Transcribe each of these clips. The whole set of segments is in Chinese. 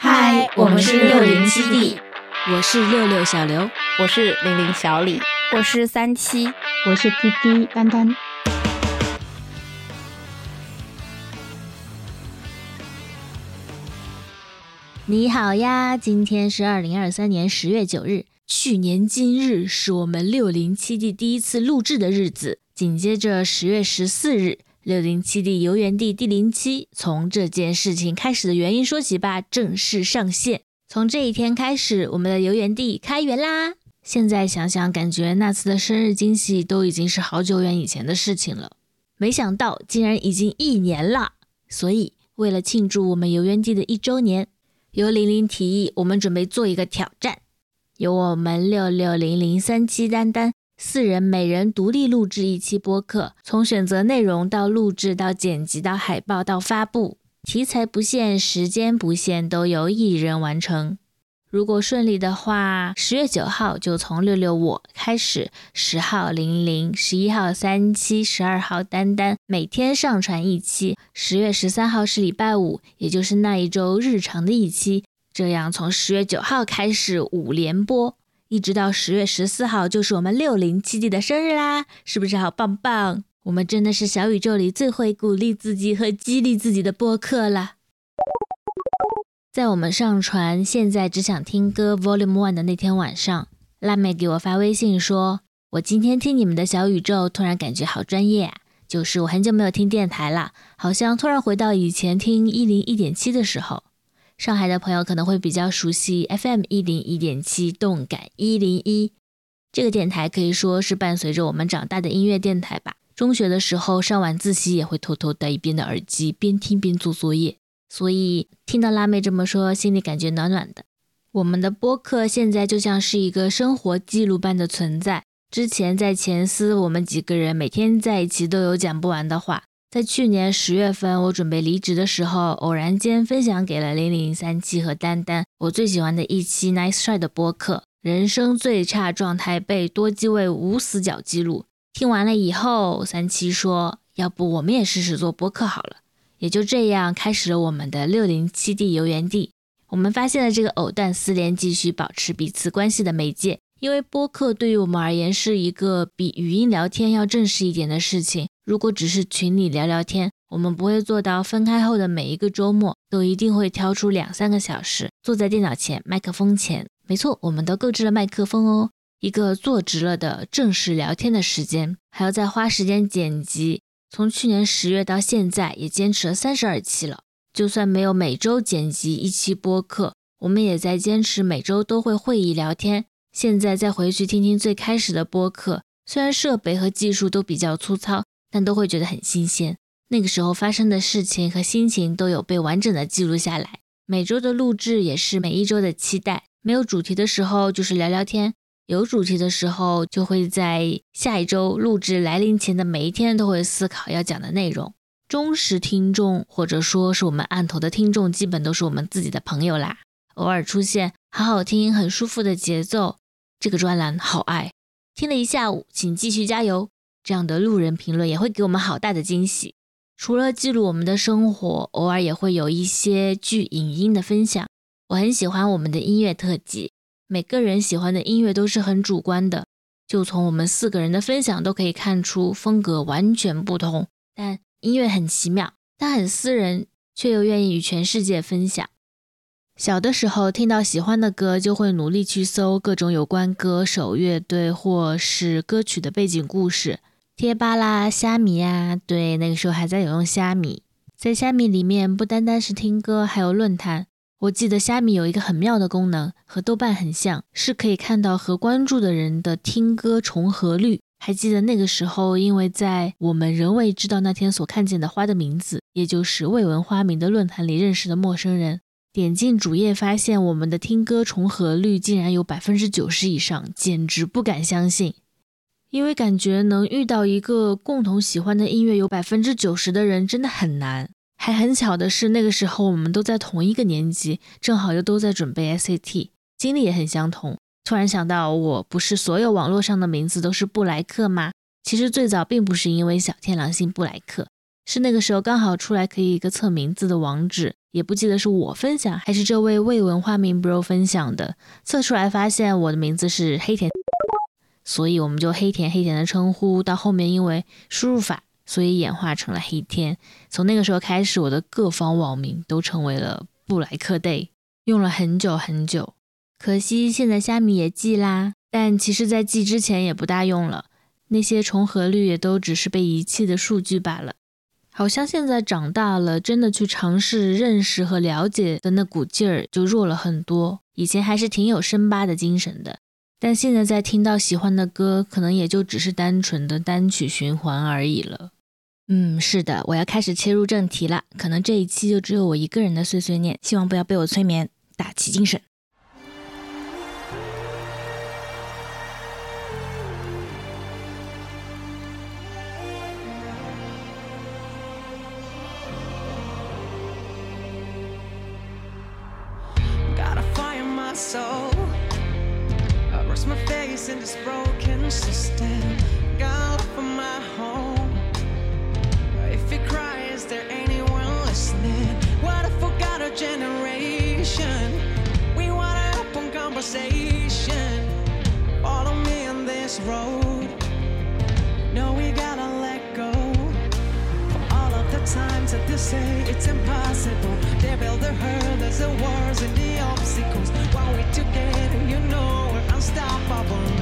嗨，我们是六零七 D，我是六六小刘，我是零零小李，我是三七，我是滴滴丹丹。你好呀，今天是二零二三年十月九日。去年今日是我们六零七 D 第一次录制的日子，紧接着十月十四日，六零七 D 游园地第零期从这件事情开始的原因说起吧，正式上线。从这一天开始，我们的游园地开园啦。现在想想，感觉那次的生日惊喜都已经是好久远以前的事情了。没想到竟然已经一年了，所以为了庆祝我们游园地的一周年。由玲玲提议，我们准备做一个挑战，由我们六六零零三七丹丹四人每人独立录制一期播客，从选择内容到录制到剪辑到海报到发布，题材不限，时间不限，都由一人完成。如果顺利的话，十月九号就从六六我开始，十号零零，十一号三七，十二号丹丹，每天上传一期。十月十三号是礼拜五，也就是那一周日常的一期。这样从十月九号开始五连播，一直到十月十四号就是我们六零七 D 的生日啦，是不是好棒棒？我们真的是小宇宙里最会鼓励自己和激励自己的播客了。在我们上传现在只想听歌 Volume One 的那天晚上，辣妹给我发微信说：“我今天听你们的小宇宙，突然感觉好专业啊！就是我很久没有听电台了，好像突然回到以前听一零一点七的时候。上海的朋友可能会比较熟悉 FM 一零一点七动感一零一这个电台，可以说是伴随着我们长大的音乐电台吧。中学的时候上晚自习也会偷偷戴一边的耳机，边听边做作业。”所以听到辣妹这么说，心里感觉暖暖的。我们的播客现在就像是一个生活记录般的存在。之前在前司，我们几个人每天在一起都有讲不完的话。在去年十月份，我准备离职的时候，偶然间分享给了零零三七和丹丹我最喜欢的一期 Nice Try 的播客，人生最差状态被多机位无死角记录。听完了以后，三七说：“要不我们也试试做播客好了。”也就这样开始了我们的六零七 D 游园地。我们发现了这个藕断丝连、继续保持彼此关系的媒介，因为播客对于我们而言是一个比语音聊天要正式一点的事情。如果只是群里聊聊天，我们不会做到分开后的每一个周末都一定会挑出两三个小时坐在电脑前、麦克风前。没错，我们都购置了麦克风哦，一个坐直了的正式聊天的时间，还要再花时间剪辑。从去年十月到现在，也坚持了三十二期了。就算没有每周剪辑一期播客，我们也在坚持每周都会会议聊天。现在再回去听听最开始的播客，虽然设备和技术都比较粗糙，但都会觉得很新鲜。那个时候发生的事情和心情都有被完整的记录下来。每周的录制也是每一周的期待。没有主题的时候，就是聊聊天。有主题的时候，就会在下一周录制来临前的每一天都会思考要讲的内容。忠实听众或者说是我们案头的听众，基本都是我们自己的朋友啦。偶尔出现好好听、很舒服的节奏，这个专栏好爱，听了一下午，请继续加油。这样的路人评论也会给我们好大的惊喜。除了记录我们的生活，偶尔也会有一些剧影音的分享。我很喜欢我们的音乐特辑。每个人喜欢的音乐都是很主观的，就从我们四个人的分享都可以看出风格完全不同。但音乐很奇妙，它很私人，却又愿意与全世界分享。小的时候听到喜欢的歌，就会努力去搜各种有关歌手、乐队或是歌曲的背景故事，贴吧啦、虾米啊，对，那个时候还在有用虾米。在虾米里面，不单单是听歌，还有论坛。我记得虾米有一个很妙的功能，和豆瓣很像，是可以看到和关注的人的听歌重合率。还记得那个时候，因为在我们仍未知道那天所看见的花的名字，也就是未闻花名的论坛里认识的陌生人，点进主页发现我们的听歌重合率竟然有百分之九十以上，简直不敢相信。因为感觉能遇到一个共同喜欢的音乐有百分之九十的人真的很难。还很巧的是，那个时候我们都在同一个年级，正好又都在准备 SAT，经历也很相同。突然想到，我不是所有网络上的名字都是布莱克吗？其实最早并不是因为小天狼星布莱克，是那个时候刚好出来可以一个测名字的网址，也不记得是我分享还是这位未文化名 bro 分享的，测出来发现我的名字是黑田，所以我们就黑田黑田的称呼，到后面因为输入法，所以演化成了黑天。从那个时候开始，我的各方网名都成为了布莱克 day，用了很久很久。可惜现在虾米也记啦，但其实在记之前也不大用了，那些重合率也都只是被遗弃的数据罢了。好像现在长大了，真的去尝试认识和了解的那股劲儿就弱了很多。以前还是挺有深扒的精神的，但现在在听到喜欢的歌，可能也就只是单纯的单曲循环而已了。嗯，是的，我要开始切入正题了。可能这一期就只有我一个人的碎碎念，希望不要被我催眠，打起精神。soul. I my face in this broken system. God for my home. If you cry, is there anyone listening? What if we a generation? We want an open conversation. Follow me on this road. No, we gotta let go. For all of the times that they say it's impossible, they build the hurdles, the wars, and the obstacles. While we together, you know if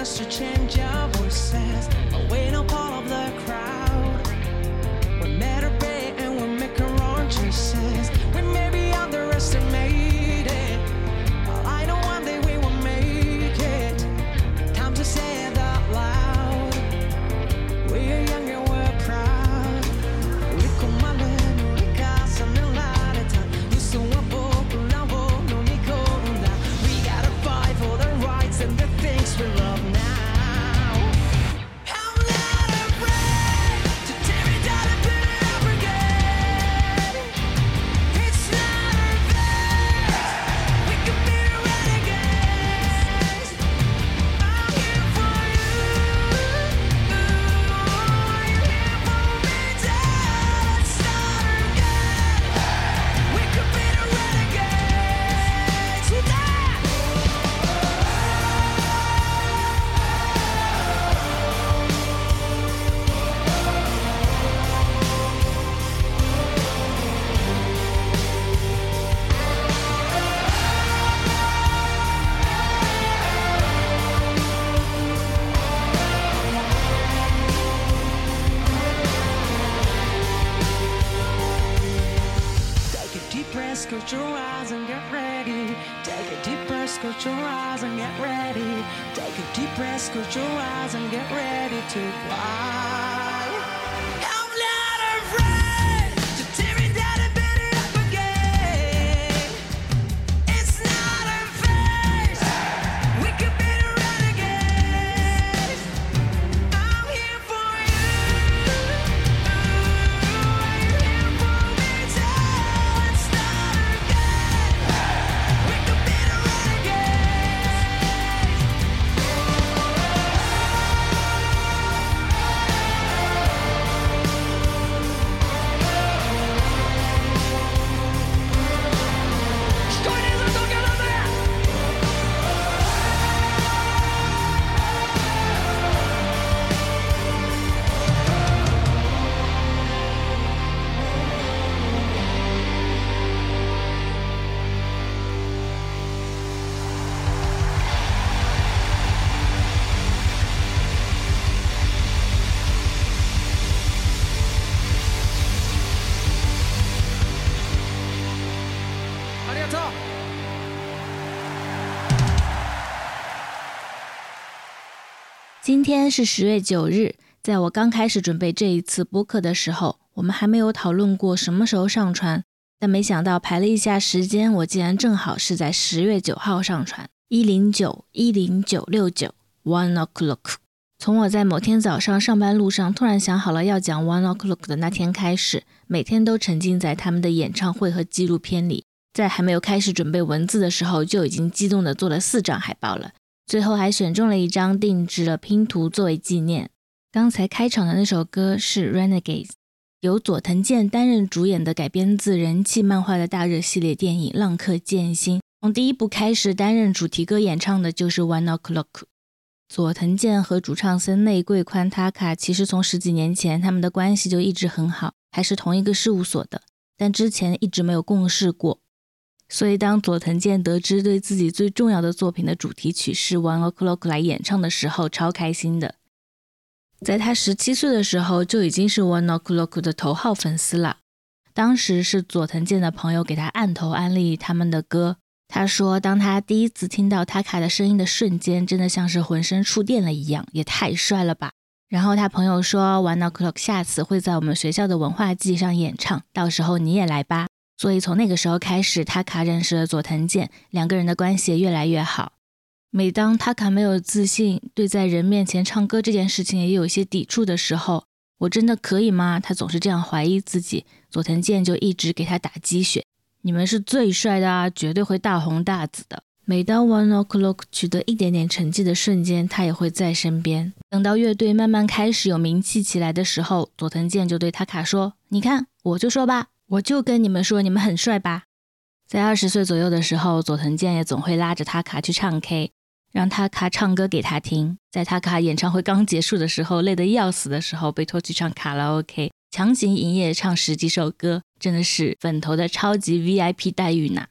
us to change our voices, but we don't of the crowd. 今天是十月九日，在我刚开始准备这一次播客的时候，我们还没有讨论过什么时候上传，但没想到排了一下时间，我竟然正好是在十月九号上传，一零九一零九六九 one o'clock。从我在某天早上上班路上突然想好了要讲 one o'clock 的那天开始，每天都沉浸在他们的演唱会和纪录片里，在还没有开始准备文字的时候，就已经激动地做了四张海报了。最后还选中了一张定制了拼图作为纪念。刚才开场的那首歌是《Renegades》，由佐藤健担任主演的改编自人气漫画的大热系列电影《浪客剑心》。从第一部开始担任主题歌演唱的就是《One O'Clock》。佐藤健和主唱森内贵宽塔卡其实从十几年前他们的关系就一直很好，还是同一个事务所的，但之前一直没有共事过。所以，当佐藤健得知对自己最重要的作品的主题曲是《One O'Clock》来演唱的时候，超开心的。在他十七岁的时候，就已经是《One O'Clock》的头号粉丝了。当时是佐藤健的朋友给他按头安利他们的歌。他说，当他第一次听到塔卡的声音的瞬间，真的像是浑身触电了一样，也太帅了吧！然后他朋友说，《One O'Clock》下次会在我们学校的文化季上演唱，到时候你也来吧。所以从那个时候开始，塔卡认识了佐藤健，两个人的关系越来越好。每当塔卡没有自信，对在人面前唱歌这件事情也有一些抵触的时候，我真的可以吗？他总是这样怀疑自己，佐藤健就一直给他打鸡血。你们是最帅的啊，绝对会大红大紫的。每当 One O'Clock 取得一点点成绩的瞬间，他也会在身边。等到乐队慢慢开始有名气起来的时候，佐藤健就对塔卡说：“你看，我就说吧。”我就跟你们说，你们很帅吧？在二十岁左右的时候，佐藤健也总会拉着他卡去唱 K，让他卡唱歌给他听。在他卡演唱会刚结束的时候，累得要死的时候，被拖去唱卡拉 OK，强行营业唱十几首歌，真的是粉头的超级 VIP 待遇呢。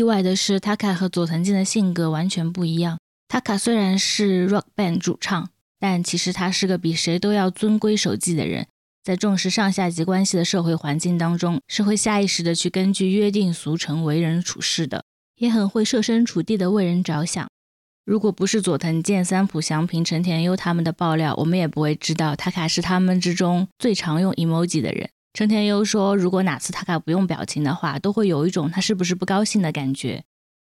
意外的是，Taka 和佐藤健的性格完全不一样。Taka 虽然是 Rock Band 主唱，但其实他是个比谁都要遵规守纪的人。在重视上下级关系的社会环境当中，是会下意识的去根据约定俗成为人处事的，也很会设身处地的为人着想。如果不是佐藤健、三浦祥平、陈田优他们的爆料，我们也不会知道塔卡是他们之中最常用 emoji 的人。陈田优说，如果哪次塔卡不用表情的话，都会有一种他是不是不高兴的感觉。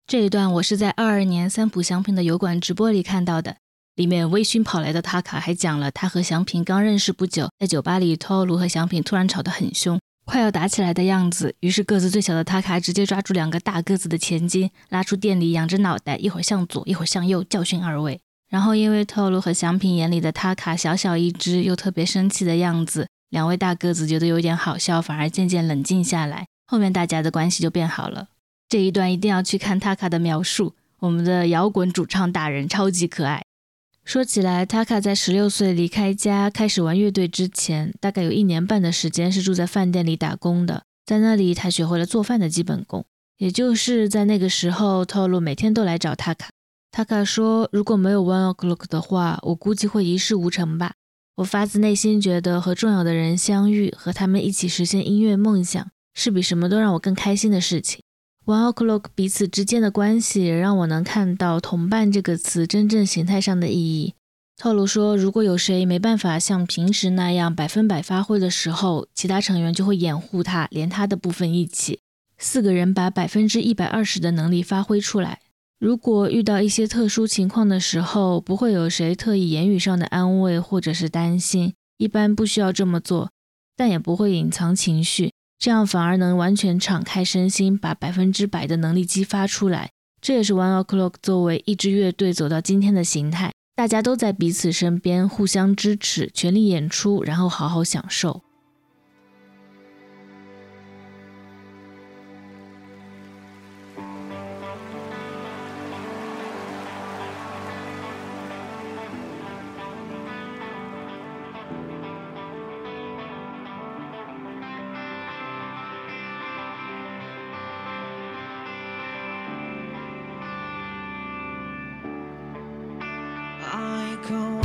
这一段我是在二二年三浦祥平的油管直播里看到的。里面微醺跑来的塔卡还讲了他和祥平刚认识不久，在酒吧里托鲁和祥平突然吵得很凶，快要打起来的样子。于是个子最小的塔卡直接抓住两个大个子的前襟，拉出店里，仰着脑袋，一会儿向左，一会儿向右，教训二位。然后因为透露和祥平眼里的塔卡小小一只又特别生气的样子，两位大个子觉得有点好笑，反而渐渐冷静下来。后面大家的关系就变好了。这一段一定要去看塔卡的描述，我们的摇滚主唱大人超级可爱。说起来，Taka 在十六岁离开家开始玩乐队之前，大概有一年半的时间是住在饭店里打工的。在那里，他学会了做饭的基本功。也就是在那个时候，透露每天都来找 Taka。Taka 说：“如果没有 One O'clock 的话，我估计会一事无成吧。我发自内心觉得和重要的人相遇，和他们一起实现音乐梦想，是比什么都让我更开心的事情。” One o'clock 彼此之间的关系，也让我能看到“同伴”这个词真正形态上的意义。透露说，如果有谁没办法像平时那样百分百发挥的时候，其他成员就会掩护他，连他的部分一起，四个人把百分之一百二十的能力发挥出来。如果遇到一些特殊情况的时候，不会有谁特意言语上的安慰或者是担心，一般不需要这么做，但也不会隐藏情绪。这样反而能完全敞开身心，把百分之百的能力激发出来。这也是 One O'clock 作为一支乐队走到今天的形态。大家都在彼此身边，互相支持，全力演出，然后好好享受。相変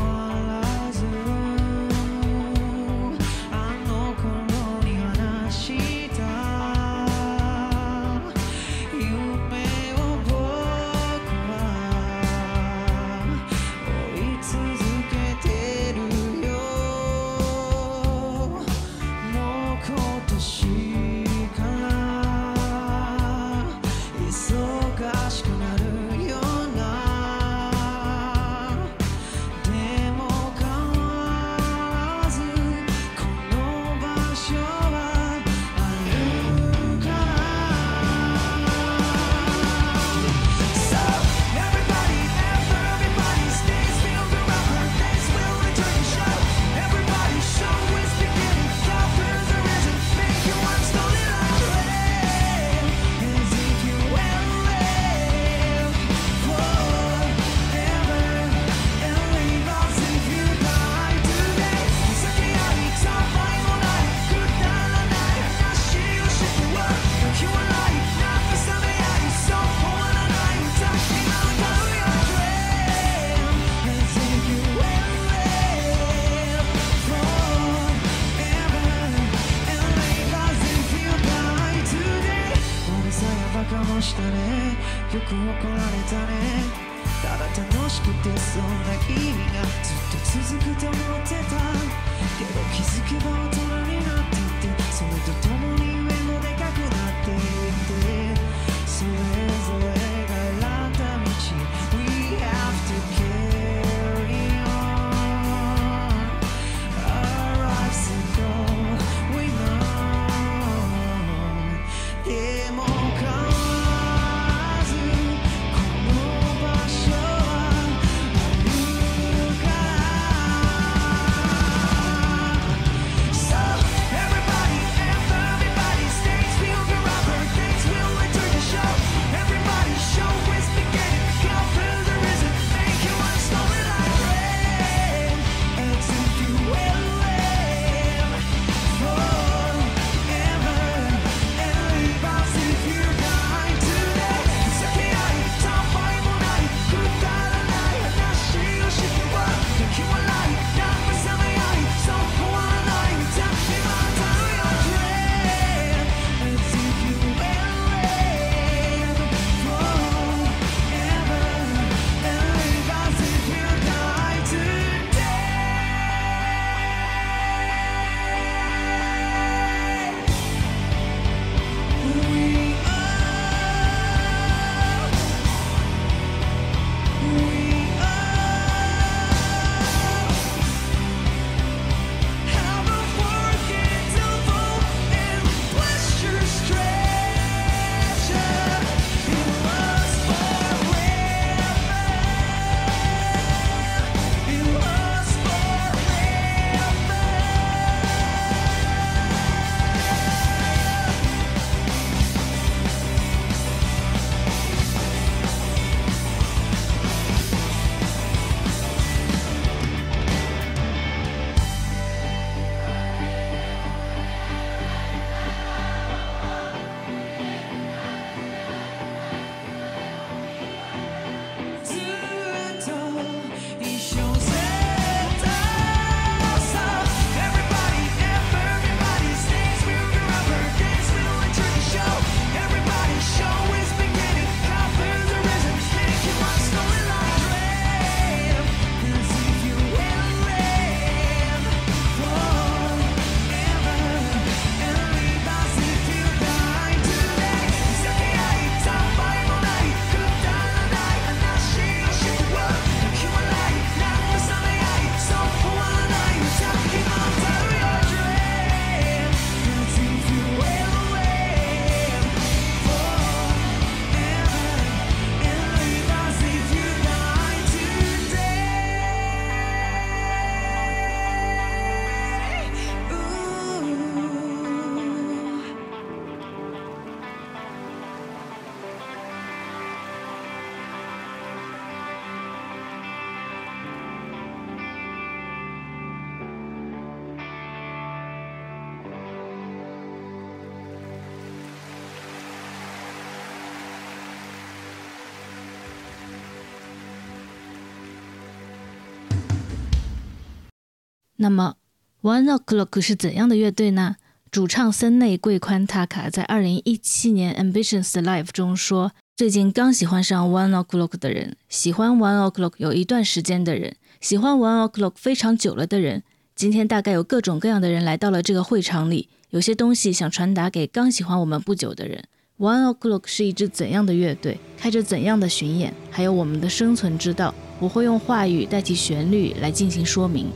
那么，One O'clock 是怎样的乐队呢？主唱森内贵宽塔卡在二零一七年《Ambitions Life》中说：“最近刚喜欢上 One O'clock 的人，喜欢 One O'clock 有一段时间的人，喜欢 One O'clock 非常久了的人，今天大概有各种各样的人来到了这个会场里，有些东西想传达给刚喜欢我们不久的人。” One O'clock 是一支怎样的乐队？开着怎样的巡演？还有我们的生存之道，我会用话语代替旋律来进行说明。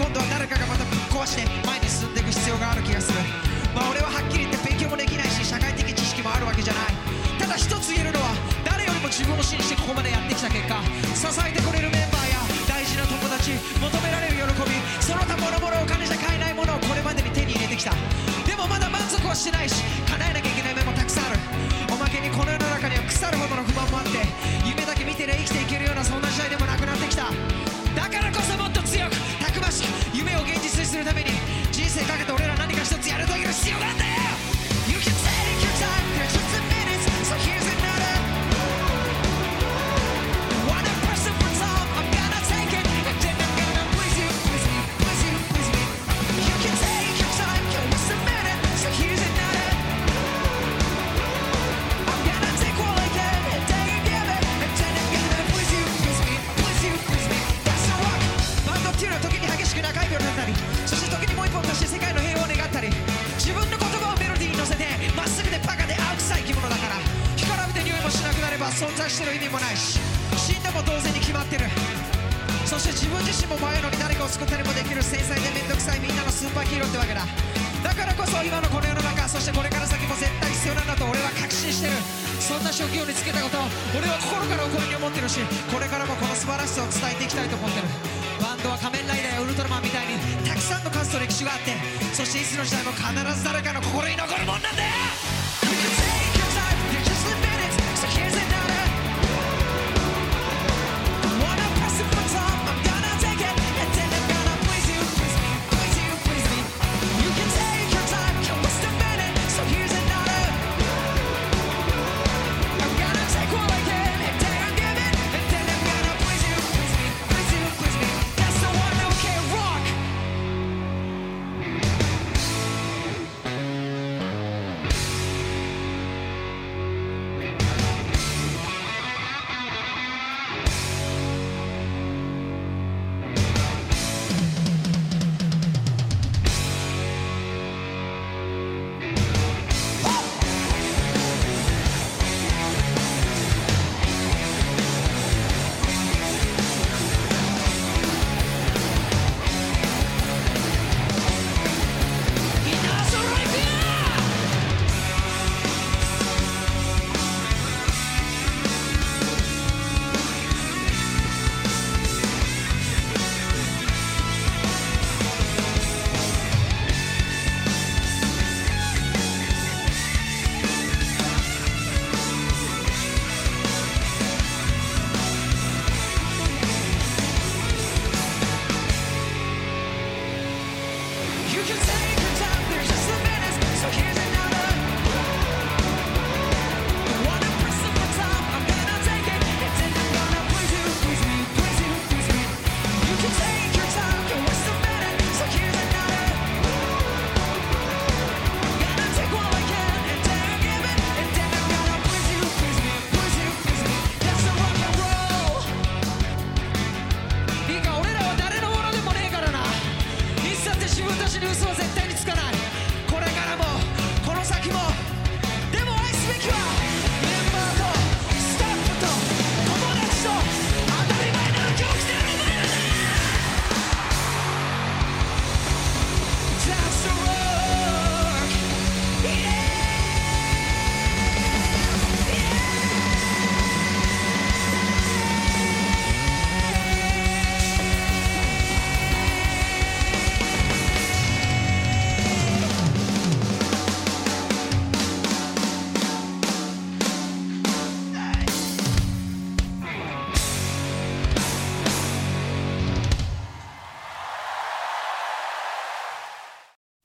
今度は誰かがまたぶっ壊して前に進んでいく必要がある気がする。まあ俺ははっきり言って勉強もできないし社会的知識もあるわけじゃない。ただ一つ言えるのは誰よりも自分を信じてここまでやってきた結果支えてくれるメンバーや大事な友達求められる喜びその他もろもろお金じゃ買えないものをこれまでに手に入れてきた。でもまだ満足はしてないし叶えなきゃいけない面もたくさんある。おまけにこの世の中には腐るほどの不満もあって夢だけ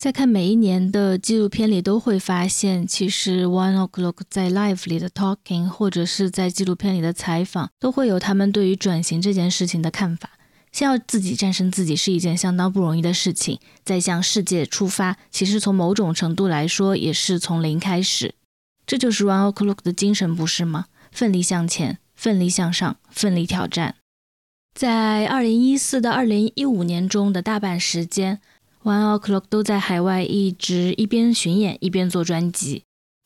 在看每一年的纪录片里，都会发现，其实 One O'clock 在 Live 里的 Talking，或者是在纪录片里的采访，都会有他们对于转型这件事情的看法。先要自己战胜自己是一件相当不容易的事情，再向世界出发，其实从某种程度来说，也是从零开始。这就是 One O'clock 的精神，不是吗？奋力向前，奋力向上，奋力挑战。在二零一四到二零一五年中的大半时间，One O'clock 都在海外一直一边巡演一边做专辑。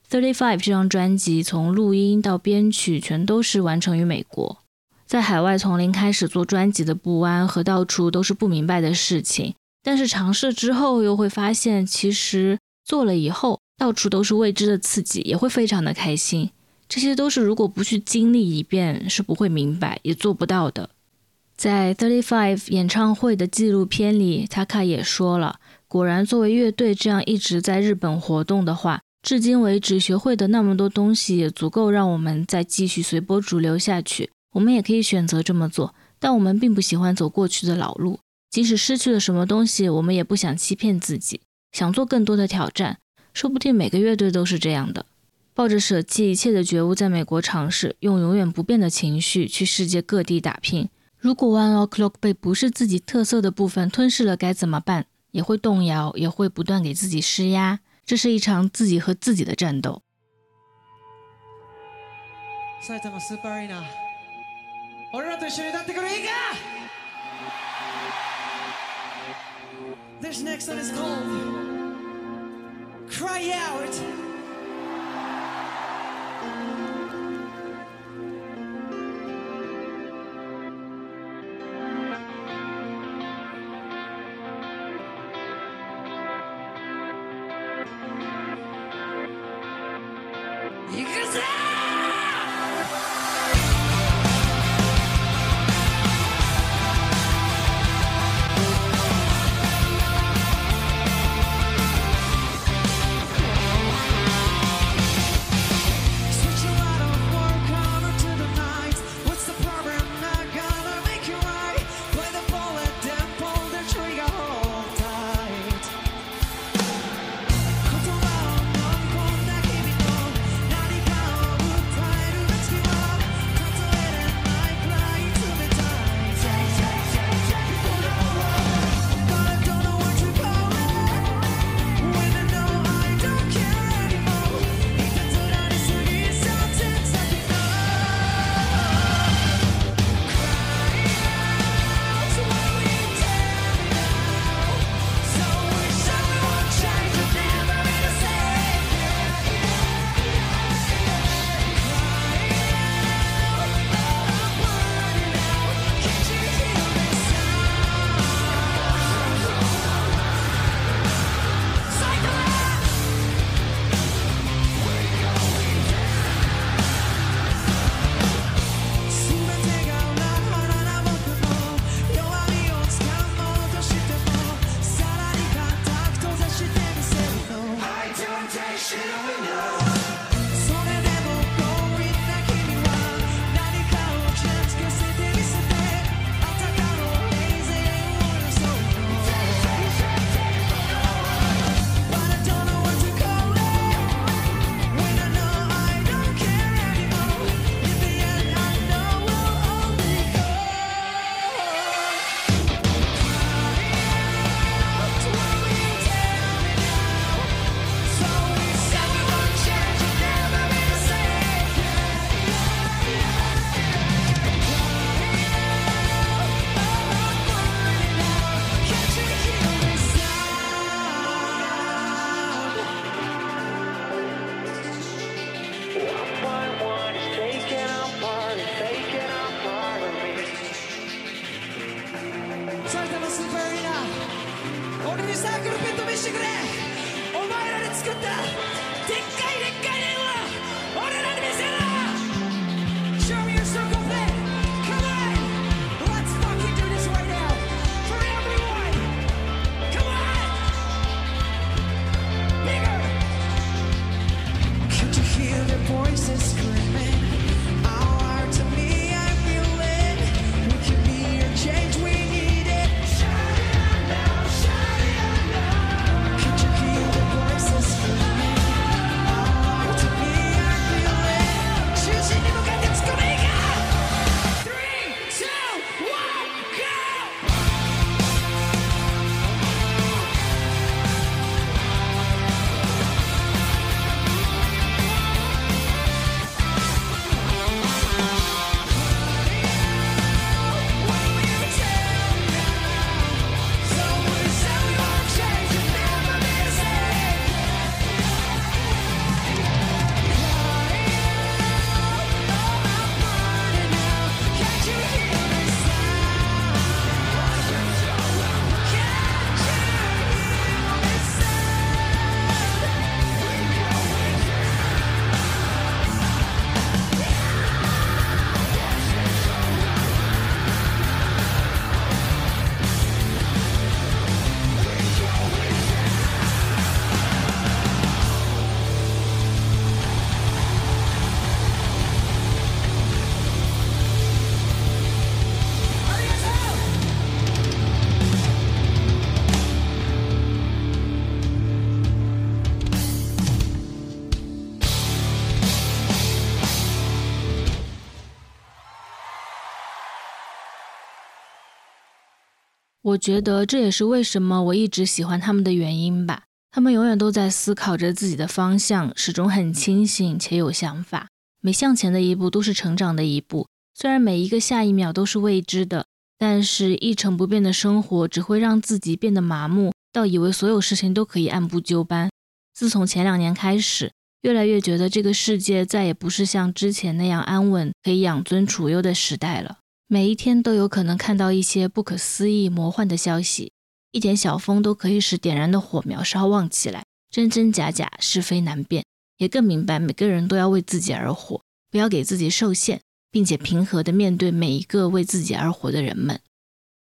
Thirty Five 这张专辑从录音到编曲全都是完成于美国。在海外从零开始做专辑的不安和到处都是不明白的事情，但是尝试之后又会发现，其实做了以后到处都是未知的刺激，也会非常的开心。这些都是如果不去经历一遍是不会明白也做不到的。在 Thirty Five 演唱会的纪录片里，Taka 也说了，果然作为乐队这样一直在日本活动的话，至今为止学会的那么多东西也足够让我们再继续随波逐流下去。我们也可以选择这么做，但我们并不喜欢走过去的老路。即使失去了什么东西，我们也不想欺骗自己，想做更多的挑战。说不定每个乐队都是这样的，抱着舍弃一切的觉悟，在美国尝试用永远不变的情绪去世界各地打拼。如果 One O'clock 被不是自己特色的部分吞噬了，该怎么办？也会动摇，也会不断给自己施压。这是一场自己和自己的战斗。俺らと一緒に歌ってくれいいか This next one is called Cry Out 我觉得这也是为什么我一直喜欢他们的原因吧。他们永远都在思考着自己的方向，始终很清醒且有想法。每向前的一步都是成长的一步，虽然每一个下一秒都是未知的，但是一成不变的生活只会让自己变得麻木，到以为所有事情都可以按部就班。自从前两年开始，越来越觉得这个世界再也不是像之前那样安稳、可以养尊处优的时代了。每一天都有可能看到一些不可思议、魔幻的消息，一点小风都可以使点燃的火苗烧旺起来，真真假假，是非难辨。也更明白每个人都要为自己而活，不要给自己受限，并且平和地面对每一个为自己而活的人们。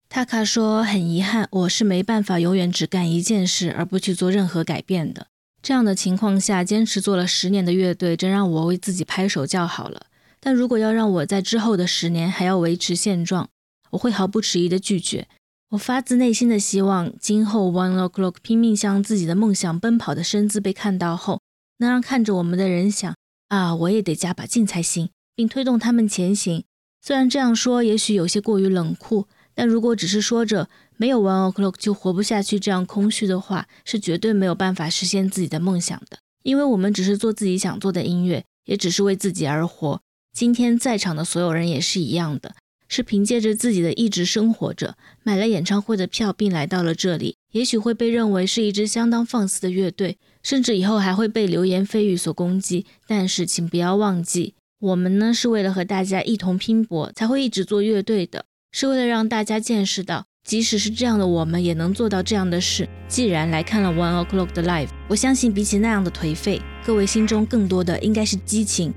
塔卡说：“很遗憾，我是没办法永远只干一件事而不去做任何改变的。这样的情况下，坚持做了十年的乐队，真让我为自己拍手叫好了。但如果要让我在之后的十年还要维持现状，我会毫不迟疑地拒绝。我发自内心的希望，今后 One O'clock 拼命向自己的梦想奔跑的身姿被看到后。”能让看着我们的人想啊，我也得加把劲才行，并推动他们前行。虽然这样说也许有些过于冷酷，但如果只是说着没有 One O'clock 就活不下去这样空虚的话，是绝对没有办法实现自己的梦想的。因为我们只是做自己想做的音乐，也只是为自己而活。今天在场的所有人也是一样的，是凭借着自己的意志生活着，买了演唱会的票，并来到了这里。也许会被认为是一支相当放肆的乐队。甚至以后还会被流言蜚语所攻击，但是请不要忘记，我们呢是为了和大家一同拼搏，才会一直做乐队的，是为了让大家见识到，即使是这样的我们也能做到这样的事。既然来看了 One O'clock 的 Live，我相信比起那样的颓废，各位心中更多的应该是激情。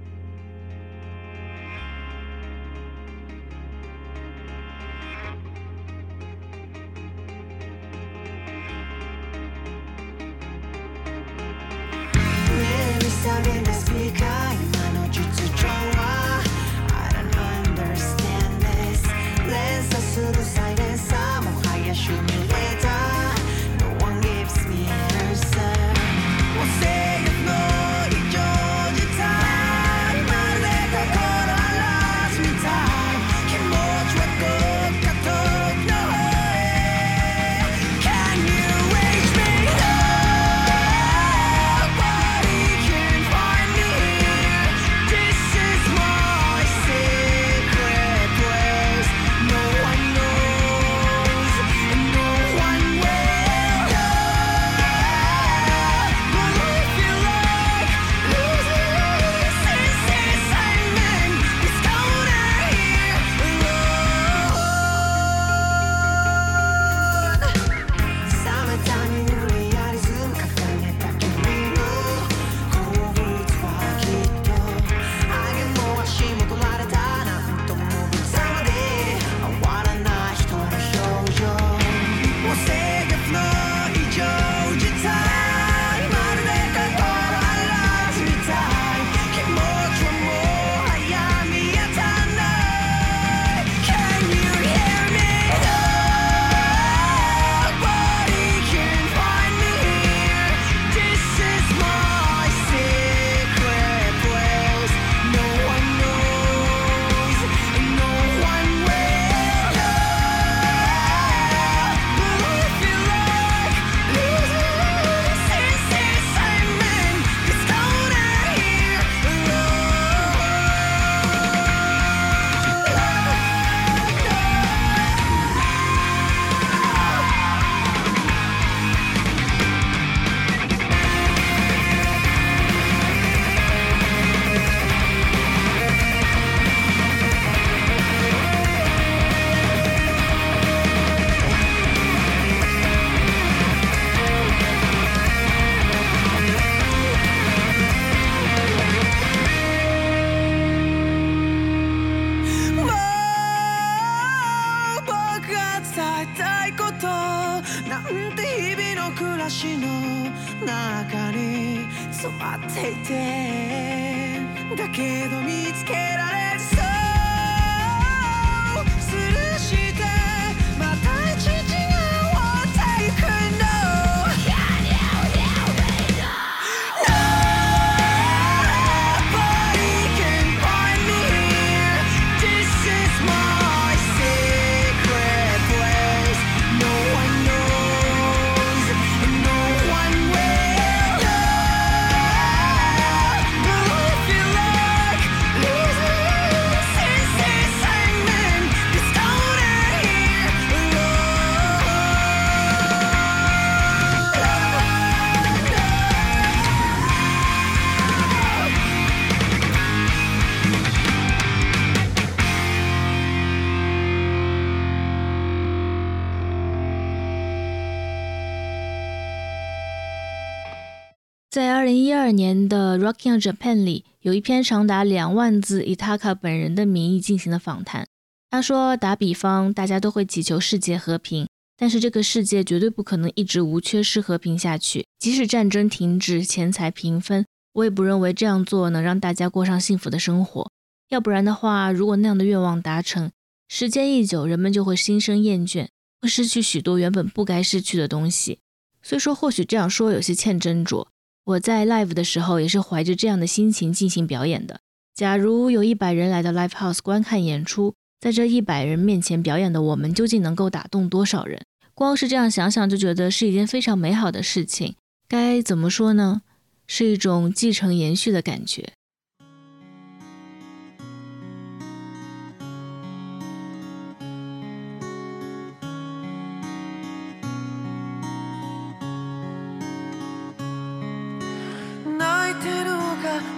的《Rocking Japan》里，有一篇长达两万字以 Taka 本人的名义进行的访谈。他说：“打比方，大家都会祈求世界和平，但是这个世界绝对不可能一直无缺失和平下去。即使战争停止，钱财平分，我也不认为这样做能让大家过上幸福的生活。要不然的话，如果那样的愿望达成，时间一久，人们就会心生厌倦，会失去许多原本不该失去的东西。虽说或许这样说有些欠斟酌。”我在 live 的时候也是怀着这样的心情进行表演的。假如有一百人来到 live house 观看演出，在这一百人面前表演的我们究竟能够打动多少人？光是这样想想就觉得是一件非常美好的事情。该怎么说呢？是一种继承延续的感觉。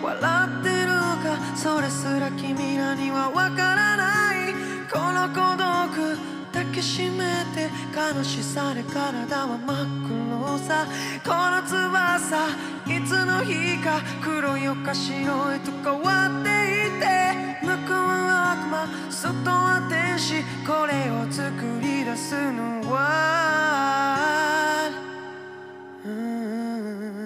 笑ってるか？それすら君らにはわからない。この孤独抱きしめて悲しさで体は真っ黒さ。この翼いつの日か黒よか白いと変わっていて。向こうは悪魔外は天使これを作り出すのは。うん。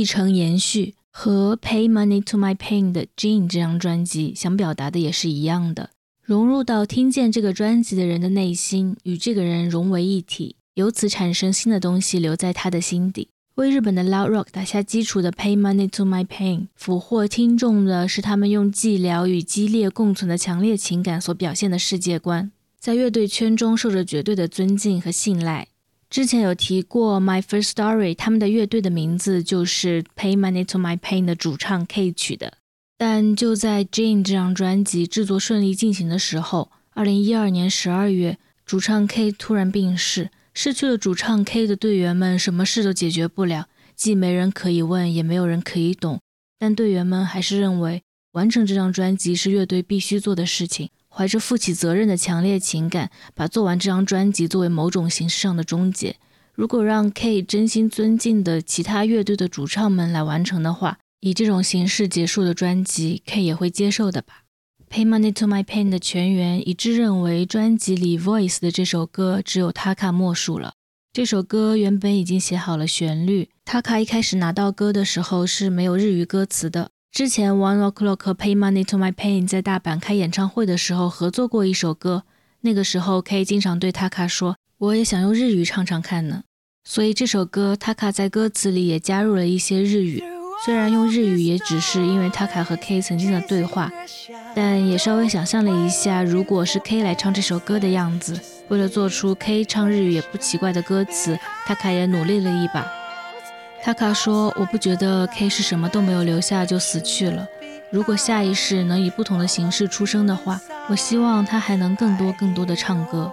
继承延续，和《Pay Money to My Pain》的《Jean》这张专辑想表达的也是一样的，融入到听见这个专辑的人的内心，与这个人融为一体，由此产生新的东西留在他的心底。为日本的 Loud Rock 打下基础的《Pay Money to My Pain》，俘获听众的是他们用寂寥与激烈共存的强烈情感所表现的世界观，在乐队圈中受着绝对的尊敬和信赖。之前有提过 My First Story，他们的乐队的名字就是《Pay Money to My Pain》的主唱 K 取的。但就在《Jane》这张专辑制作顺利进行的时候，二零一二年十二月，主唱 K 突然病逝。失去了主唱 K 的队员们，什么事都解决不了，既没人可以问，也没有人可以懂。但队员们还是认为，完成这张专辑是乐队必须做的事情。怀着负起责任的强烈情感，把做完这张专辑作为某种形式上的终结。如果让 K 真心尊敬的其他乐队的主唱们来完成的话，以这种形式结束的专辑，K 也会接受的吧？Pay Money to My Pain 的全员一致认为，专辑里 Voice 的这首歌只有 Taka 莫属了。这首歌原本已经写好了旋律，Taka 一开始拿到歌的时候是没有日语歌词的。之前 One O'clock Pay Money to My Pain 在大阪开演唱会的时候合作过一首歌，那个时候 K 经常对 Taka 说：“我也想用日语唱唱看呢。”所以这首歌 Taka 在歌词里也加入了一些日语，虽然用日语也只是因为 Taka 和 K 曾经的对话，但也稍微想象了一下，如果是 K 来唱这首歌的样子。为了做出 K 唱日语也不奇怪的歌词，Taka 也努力了一把。塔卡说：“我不觉得 K 是什么都没有留下就死去了。如果下一世能以不同的形式出生的话，我希望他还能更多更多的唱歌。”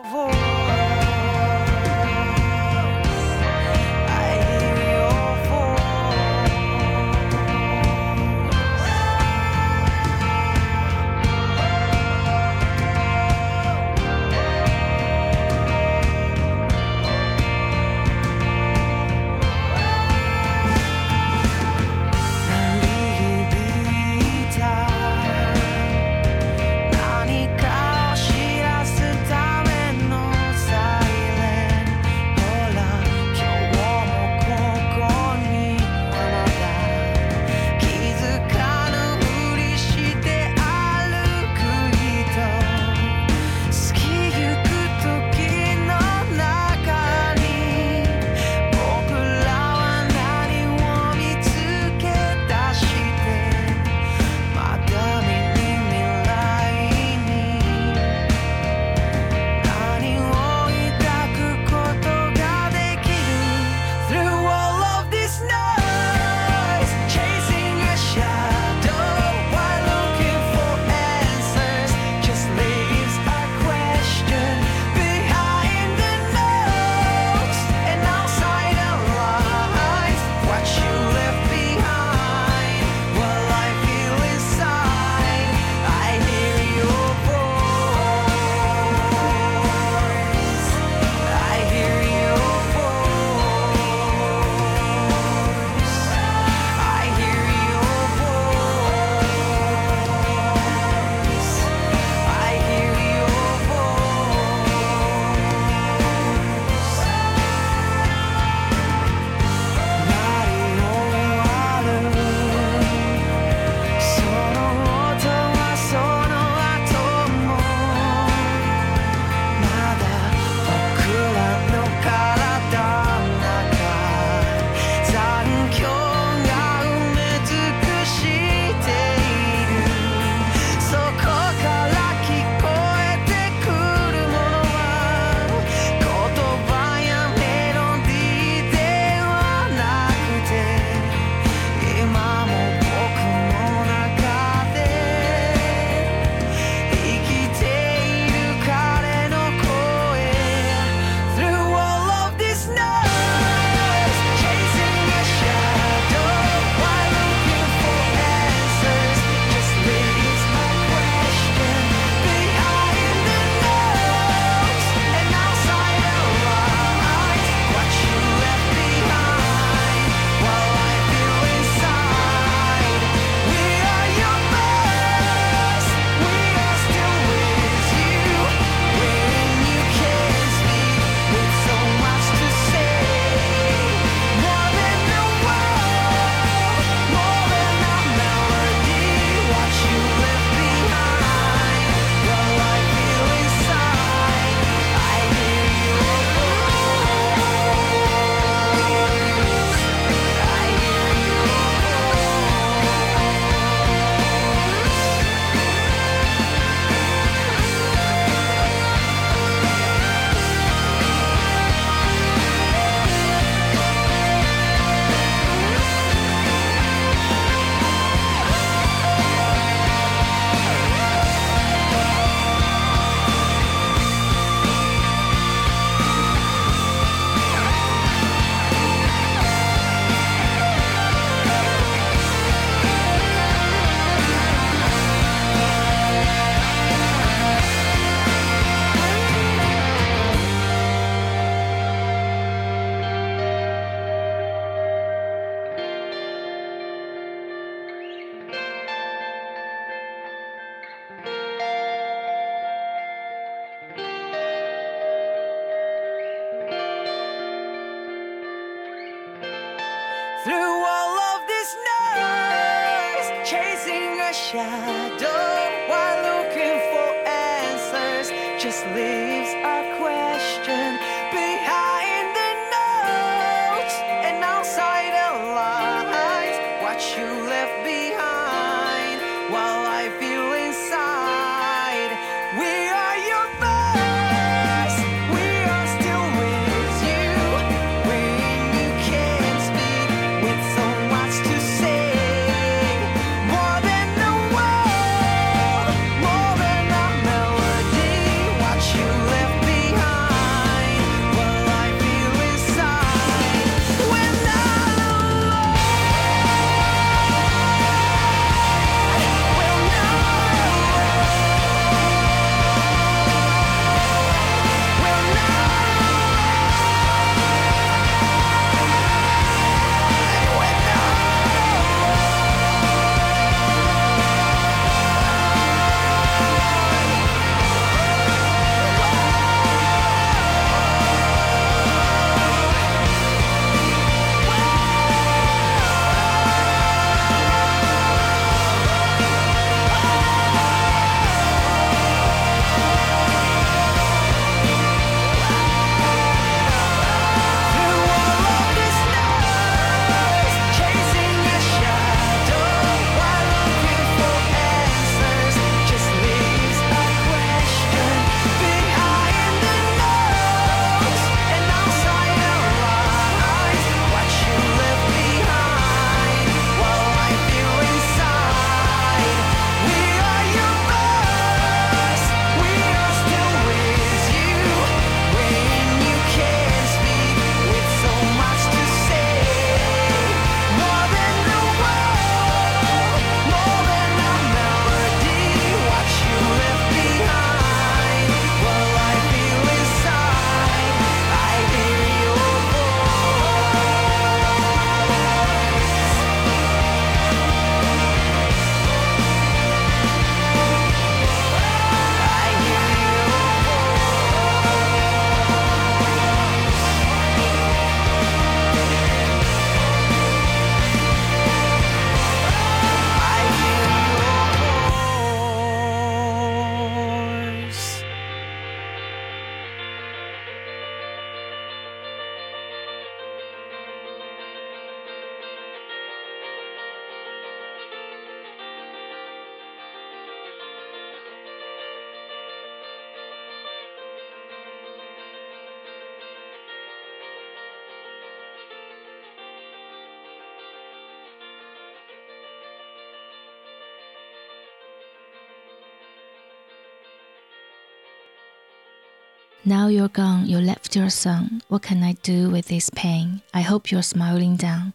Now you're gone, you left your son. What can I do with this pain? I hope you're smiling down.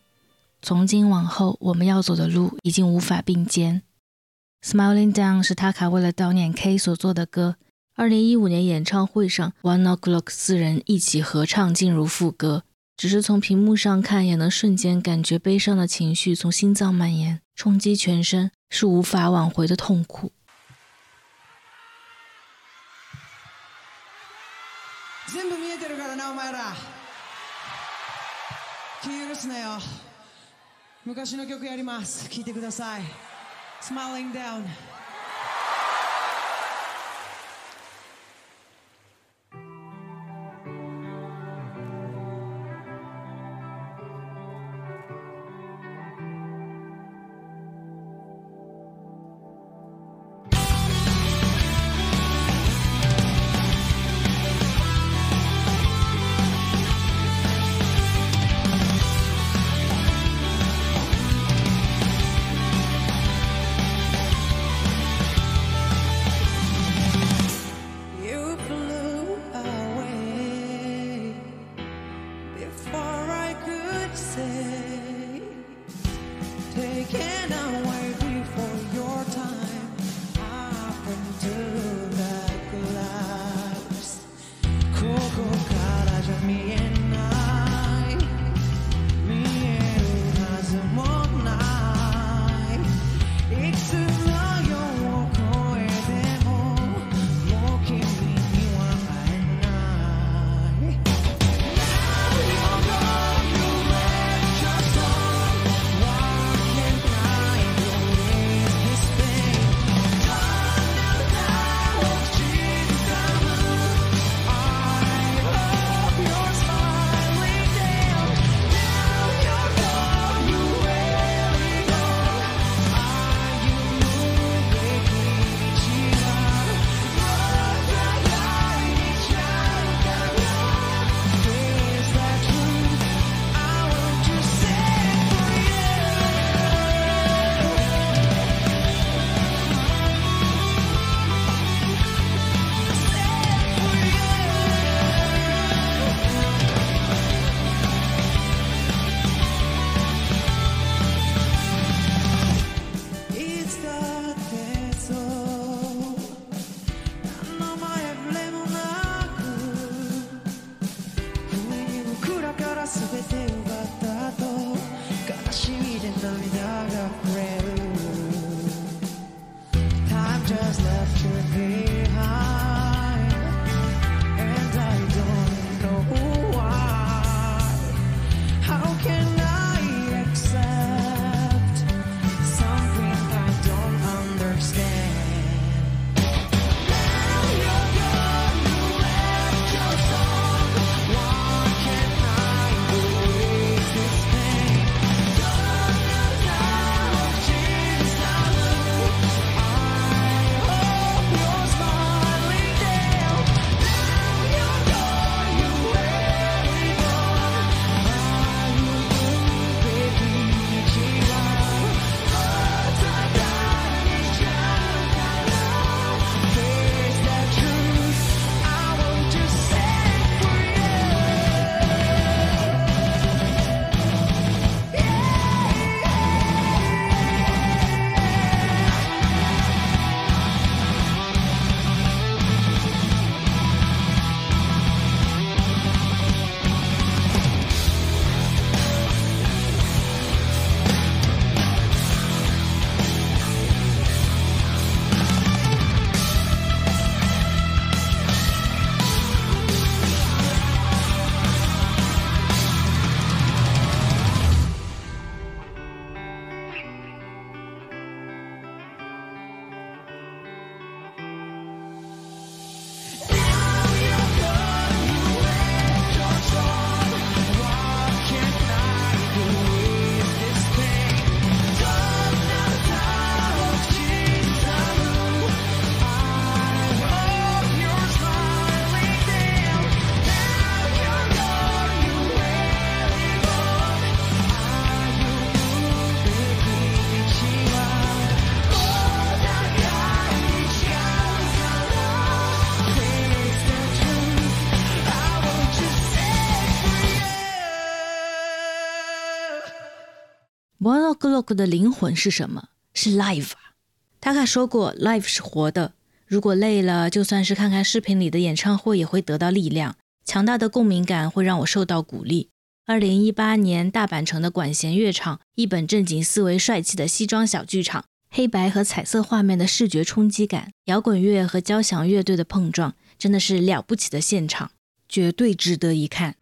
从今往后，我们要走的路已经无法并肩。Smiling Down 是塔卡为了悼念 K 所做的歌。二零一五年演唱会上，One O'clock 四人一起合唱进入副歌，只是从屏幕上看，也能瞬间感觉悲伤的情绪从心脏蔓延，冲击全身，是无法挽回的痛苦。全部見えてるからなお前ら。気許すなよ。昔の曲やります。聴いてください。Smiling Down「的灵魂是什么？是 live 啊！他还说过，live 是活的。如果累了，就算是看看视频里的演唱会，也会得到力量。强大的共鸣感会让我受到鼓励。二零一八年大阪城的管弦乐场，一本正经思维帅气的西装小剧场，黑白和彩色画面的视觉冲击感，摇滚乐和交响乐队的碰撞，真的是了不起的现场，绝对值得一看。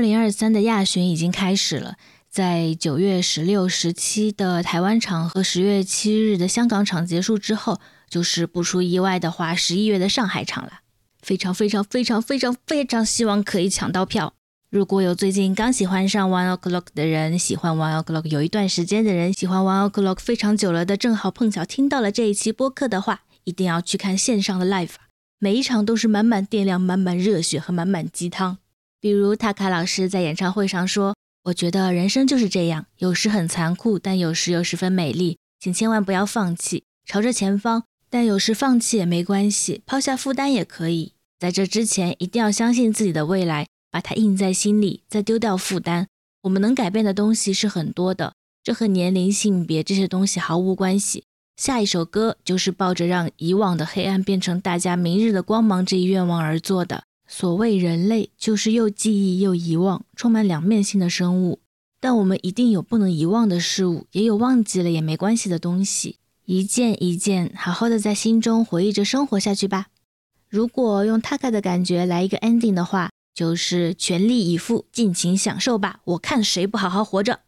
二零二三的亚巡已经开始了，在九月十六、十七的台湾场和十月七日的香港场结束之后，就是不出意外的话，十一月的上海场了。非常非常非常非常非常希望可以抢到票。如果有最近刚喜欢上 One O'clock 的人，喜欢 One O'clock 有一段时间的人，喜欢 One O'clock 非常久了的，正好碰巧听到了这一期播客的话，一定要去看线上的 live，每一场都是满满电量、满满热血和满满鸡汤。比如塔卡老师在演唱会上说：“我觉得人生就是这样，有时很残酷，但有时又十分美丽，请千万不要放弃，朝着前方。但有时放弃也没关系，抛下负担也可以。在这之前，一定要相信自己的未来。”把它印在心里，再丢掉负担。我们能改变的东西是很多的，这和年龄、性别这些东西毫无关系。下一首歌就是抱着让以往的黑暗变成大家明日的光芒这一愿望而做的。所谓人类，就是又记忆又遗忘，充满两面性的生物。但我们一定有不能遗忘的事物，也有忘记了也没关系的东西。一件一件，好好的在心中回忆着生活下去吧。如果用 Taka 的感觉来一个 ending 的话。就是全力以赴，尽情享受吧！我看谁不好好活着。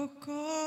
心